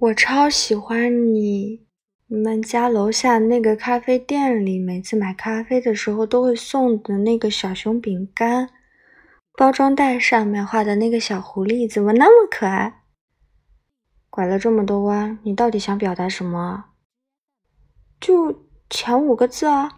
我超喜欢你你们家楼下那个咖啡店里每次买咖啡的时候都会送的那个小熊饼干包装袋上面画的那个小狐狸怎么那么可爱？拐了这么多弯你到底想表达什么就前五个字啊。